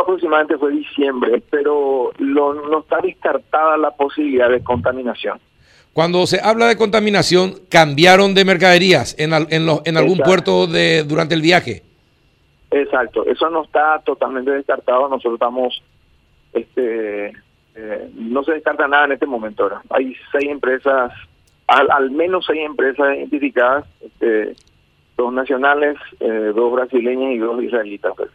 Aproximadamente fue diciembre, pero no está descartada la posibilidad de contaminación. Cuando se habla de contaminación, ¿cambiaron de mercaderías en, en, algún puerto de, durante el viaje? Exacto, eso no está totalmente descartado. Nosotros estamos, este, eh, no se descarta nada en este momento. Hay seis empresas, al, menos seis empresas identificadas, este, dos nacionales, eh, dos brasileñas y dos israelitas. Pues.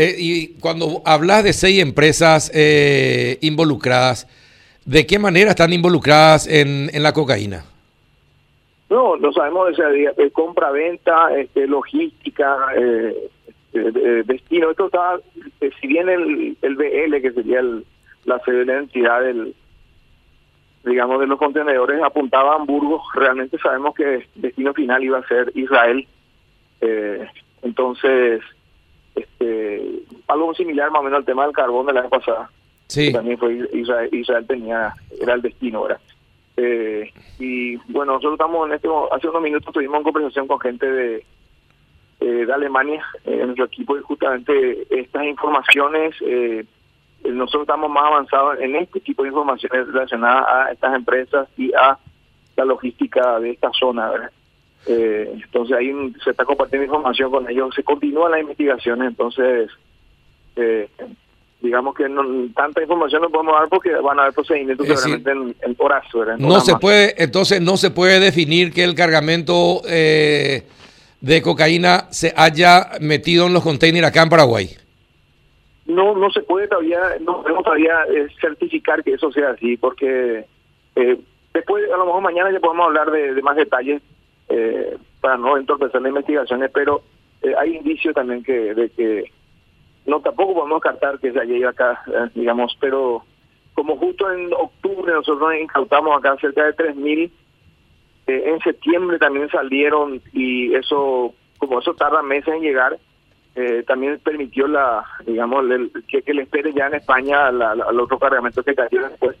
Eh, y cuando hablas de seis empresas involucradas, ¿De qué manera están involucradas en, en la cocaína? No, no sabemos, de compra-venta, este, logística, eh, este, destino. Esto está, eh, si bien el, el BL, que sería el, la sede de la entidad del, digamos, de los contenedores, apuntaba a Hamburgo, realmente sabemos que destino final iba a ser Israel. Eh, entonces, algo similar más o menos al tema del carbón de la vez pasada. Sí. También fue Israel, tenía, era el destino, ¿verdad? Eh, y bueno, nosotros estamos en este, hace unos minutos tuvimos una conversación con gente de, de Alemania en nuestro equipo y justamente estas informaciones, eh, nosotros estamos más avanzados en este tipo de informaciones relacionadas a estas empresas y a la logística de esta zona, ¿verdad? Eh, entonces ahí se está compartiendo información con ellos, se continúan las investigaciones, entonces eh, digamos que no, tanta información no podemos dar porque van a haber procedimientos seguramente en, en horas. no se puede, entonces no se puede definir que el cargamento eh, de cocaína se haya metido en los containers acá en Paraguay. No, no se puede todavía, no podemos todavía eh, certificar que eso sea así, porque eh, después, a lo mejor mañana ya podemos hablar de, más detalles para no entorpecer las investigaciones, pero hay indicios también que de que no tampoco podemos descartar que se haya ido acá, eh, digamos, pero como justo en octubre nosotros incautamos acá cerca de 3.000, eh, en septiembre también salieron y eso, como eso tarda meses en llegar, eh, también permitió la, digamos, que, que, le espere ya en España al otro cargamento que cayó después.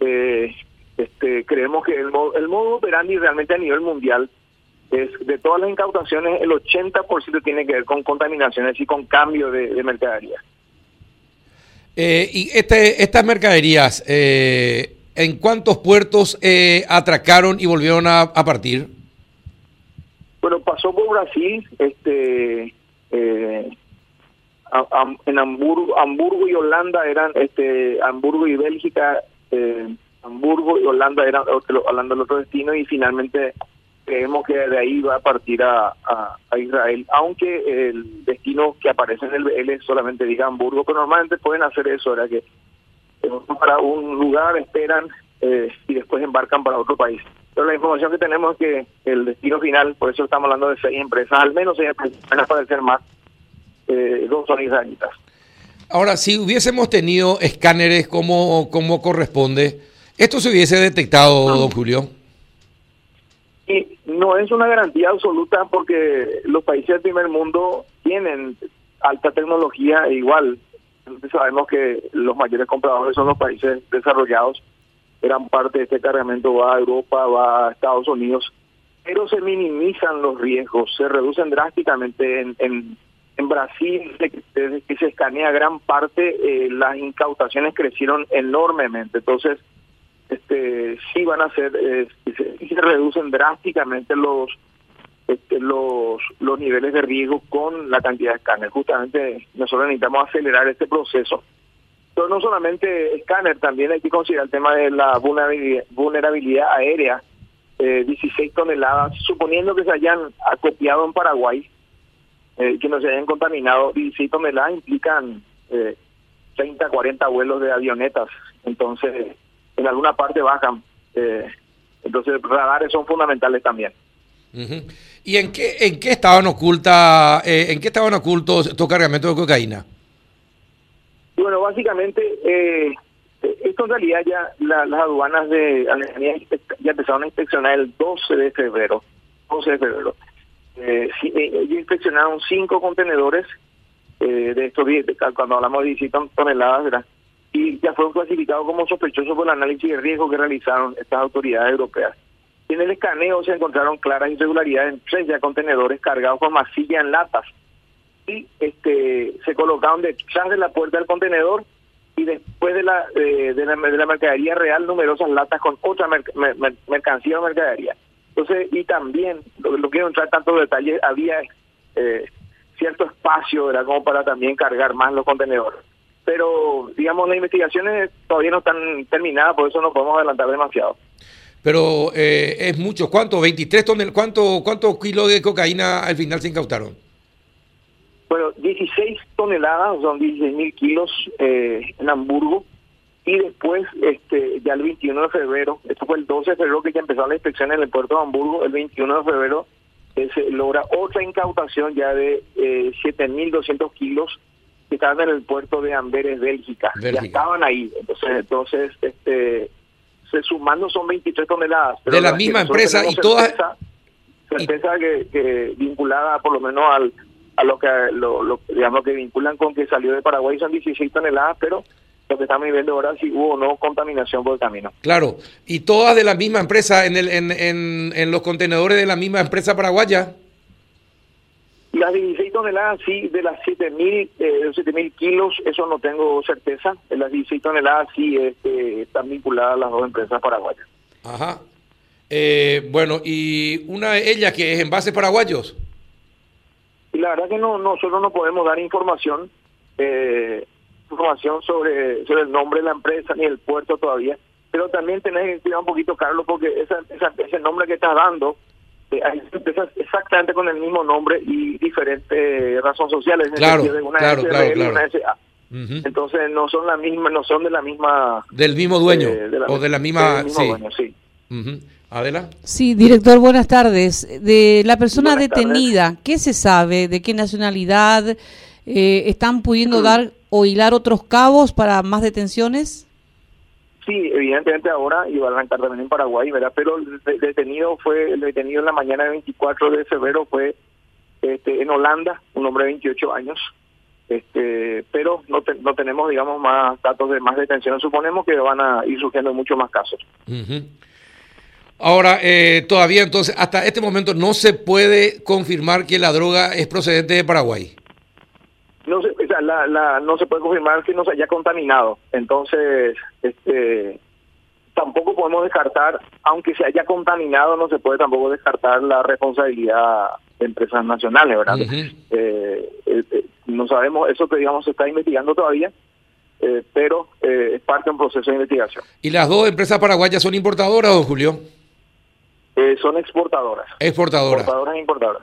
Eh, este, creemos que el modo, el modo operandi realmente a nivel mundial de todas las incautaciones, el 80% tiene que ver con contaminaciones y con cambio de, de mercadería. Eh, y este, estas mercaderías, eh, ¿en cuántos puertos eh, atracaron y volvieron a, partir? Bueno, pasó por Brasil, este, en Hamburgo, Hamburgo y Holanda eran, este, Hamburgo y Bélgica, Hamburgo y Holanda eran Holanda el otro destino y finalmente creemos que de ahí va a partir a, a, Israel, aunque el destino que aparece en el BL solamente diga Hamburgo, pero normalmente pueden hacer eso, era que para un lugar esperan eh, y después embarcan para otro país. Pero la información que tenemos es que el destino final, por eso estamos hablando de seis empresas, al menos seis empresas, van a aparecer más, eh, dos son israelitas. Ahora, si hubiésemos tenido escáneres como, como corresponde, ¿esto se hubiese detectado, don Julio? No es una garantía absoluta porque los países del primer mundo tienen alta tecnología e igual. Sabemos que los mayores compradores son los países desarrollados. Gran parte de este cargamento va a Europa, va a Estados Unidos, pero se minimizan los riesgos, se reducen drásticamente en, en, en Brasil, que se escanea gran parte, eh, las incautaciones crecieron enormemente. Entonces, este sí van a ser eh, se, reducen drásticamente los este, los los niveles de riesgo con la cantidad de escáner. Justamente nosotros necesitamos acelerar este proceso. Pero no solamente escáner, también hay que considerar el tema de la vulnerabilidad, aérea. Eh, 16 toneladas, suponiendo que se hayan acopiado en Paraguay, eh, que no se hayan contaminado, 16 toneladas implican eh, 30, 40 vuelos de avionetas. Entonces, en alguna parte bajan. Eh, entonces, radares son fundamentales también. ¿Y en qué, en qué estaban oculta, eh, en qué estaban ocultos estos cargamentos de cocaína? Bueno, básicamente, eh, esto en realidad ya las aduanas de Alemania ya empezaron a inspeccionar el 12 de febrero. 12 de febrero. Eh, ellos inspeccionaron cinco contenedores de estos, cuando hablamos de 17 toneladas, ¿verdad? Y ya fueron clasificados como sospechosos por el análisis de riesgo que realizaron estas autoridades europeas. En el escaneo se encontraron claras irregularidades en tres ya contenedores cargados con masilla en latas. y este, se colocaron detrás de la puerta del contenedor y después de la, de, la, de la mercadería real numerosas latas con otra mercancía o mercadería. Entonces, y también, lo, quiero entrar tantos detalles, había eh, cierto espacio, ¿verdad? Como para también cargar más los contenedores. Pero, digamos, las investigaciones todavía no están terminadas, por eso no podemos adelantar demasiado. Pero eh, es mucho. ¿Cuánto? ¿23 tonel ¿Cuánto, ¿Cuántos kilos de cocaína al final se incautaron? Bueno, 16 toneladas, son 16 mil kilos eh, en Hamburgo. Y después, este ya el 21 de febrero, esto fue el 12 de febrero que ya empezó la inspección en el puerto de Hamburgo, el 21 de febrero eh, se logra otra incautación ya de eh, 7.200 kilos que estaban en el puerto de Amberes, Bélgica. Ya estaban ahí. Entonces, entonces este se sumando son 23 toneladas. de la misma empresa y todas... Certeza que, vinculada por lo menos al a lo que lo, digamos que vinculan con que salió de Paraguay son 16 toneladas, pero lo que estamos viendo ahora si hubo o no contaminación por el camino. Claro, y todas de la misma empresa en el en, en, en los contenedores de la misma empresa paraguaya. Las 16 toneladas, sí, de las 7.000 eh, mil kilos, eso no tengo certeza. Las 16 toneladas, sí, este, están vinculadas las dos empresas paraguayas. Ajá. Eh, bueno, ¿y una de ellas que es en base paraguayos? Y la verdad que no nosotros no podemos dar información eh, información sobre, sobre el nombre de la empresa ni el puerto todavía. Pero también tenés que cuidar un poquito, Carlos, porque esa, ese nombre que estás dando hay empresas exactamente con el mismo nombre y diferentes razones sociales. Claro, claro, claro, Entonces no son la misma, no son de la misma... Del mismo dueño eh, o de la misma... sí. Dueño, sí. Adela. Sí, director, buenas tardes. De la persona detenida, ¿qué se sabe? ¿De qué nacionalidad? Eh, ¿Están pudiendo dar o hilar otros cabos para más detenciones? Sí, evidentemente ahora iba a arrancar también en Paraguay, ¿verdad? Pero el detenido fue, el detenido en la mañana del 24 de febrero fue este, en Holanda, un hombre de 28 años, este, pero no, no tenemos, digamos, más datos de más detenciones. Suponemos que van a ir surgiendo muchos más casos. Ahora, eh, todavía entonces, hasta este momento no se puede confirmar que la droga es procedente de Paraguay no se, la, la, no se puede confirmar que no se haya contaminado. Entonces, este, tampoco podemos descartar, aunque se haya contaminado, no se puede tampoco descartar la responsabilidad de empresas nacionales, ¿verdad? Eh, eh, eh, no sabemos, eso que digamos se está investigando todavía, pero es parte de un proceso de investigación. ¿Y las dos empresas paraguayas son importadoras, don Julio? son exportadoras. Exportadoras. Exportadoras e importadoras.